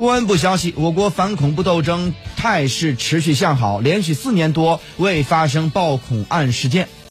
公安部消息我国反恐怖斗争态势持续向好连续四年多未发生暴恐案事件。